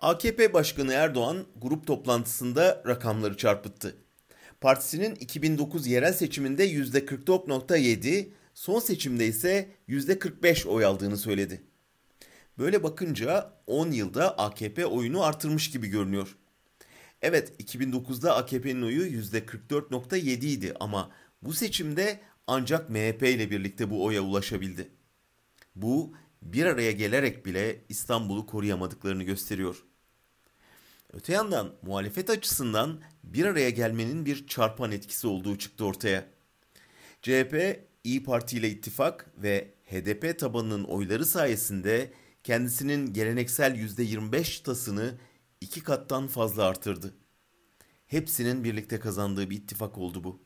AKP Başkanı Erdoğan grup toplantısında rakamları çarpıttı. Partisinin 2009 yerel seçiminde %44.7, son seçimde ise %45 oy aldığını söyledi. Böyle bakınca 10 yılda AKP oyunu artırmış gibi görünüyor. Evet 2009'da AKP'nin oyu %44.7 idi ama bu seçimde ancak MHP ile birlikte bu oya ulaşabildi. Bu bir araya gelerek bile İstanbul'u koruyamadıklarını gösteriyor. Öte yandan muhalefet açısından bir araya gelmenin bir çarpan etkisi olduğu çıktı ortaya. CHP, İyi Parti ile ittifak ve HDP tabanının oyları sayesinde kendisinin geleneksel %25 tasını iki kattan fazla artırdı. Hepsinin birlikte kazandığı bir ittifak oldu bu.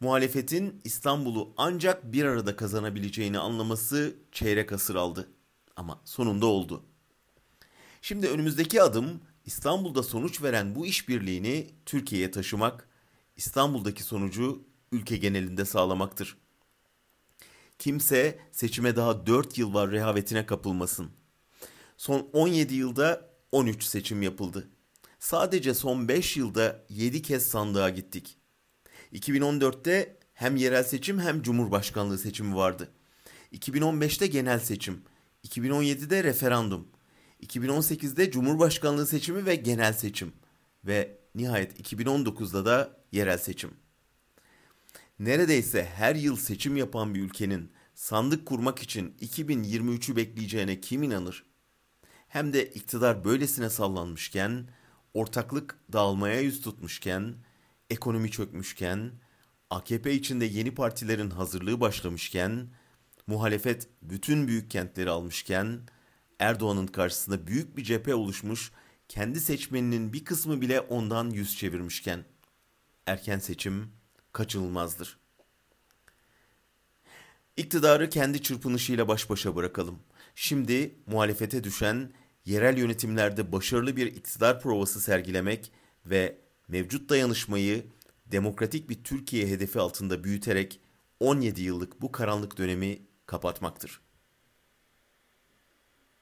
Muhalefetin İstanbul'u ancak bir arada kazanabileceğini anlaması çeyrek asır aldı. Ama sonunda oldu. Şimdi önümüzdeki adım İstanbul'da sonuç veren bu işbirliğini Türkiye'ye taşımak, İstanbul'daki sonucu ülke genelinde sağlamaktır. Kimse seçime daha 4 yıl var rehavetine kapılmasın. Son 17 yılda 13 seçim yapıldı. Sadece son 5 yılda 7 kez sandığa gittik. 2014'te hem yerel seçim hem cumhurbaşkanlığı seçimi vardı. 2015'te genel seçim, 2017'de referandum, 2018'de cumhurbaşkanlığı seçimi ve genel seçim ve nihayet 2019'da da yerel seçim. Neredeyse her yıl seçim yapan bir ülkenin sandık kurmak için 2023'ü bekleyeceğine kim inanır? Hem de iktidar böylesine sallanmışken, ortaklık dağılmaya yüz tutmuşken, ekonomi çökmüşken, AKP içinde yeni partilerin hazırlığı başlamışken, muhalefet bütün büyük kentleri almışken, Erdoğan'ın karşısında büyük bir cephe oluşmuş, kendi seçmeninin bir kısmı bile ondan yüz çevirmişken, erken seçim kaçınılmazdır. İktidarı kendi çırpınışıyla baş başa bırakalım. Şimdi muhalefete düşen yerel yönetimlerde başarılı bir iktidar provası sergilemek ve mevcut dayanışmayı demokratik bir Türkiye hedefi altında büyüterek 17 yıllık bu karanlık dönemi kapatmaktır.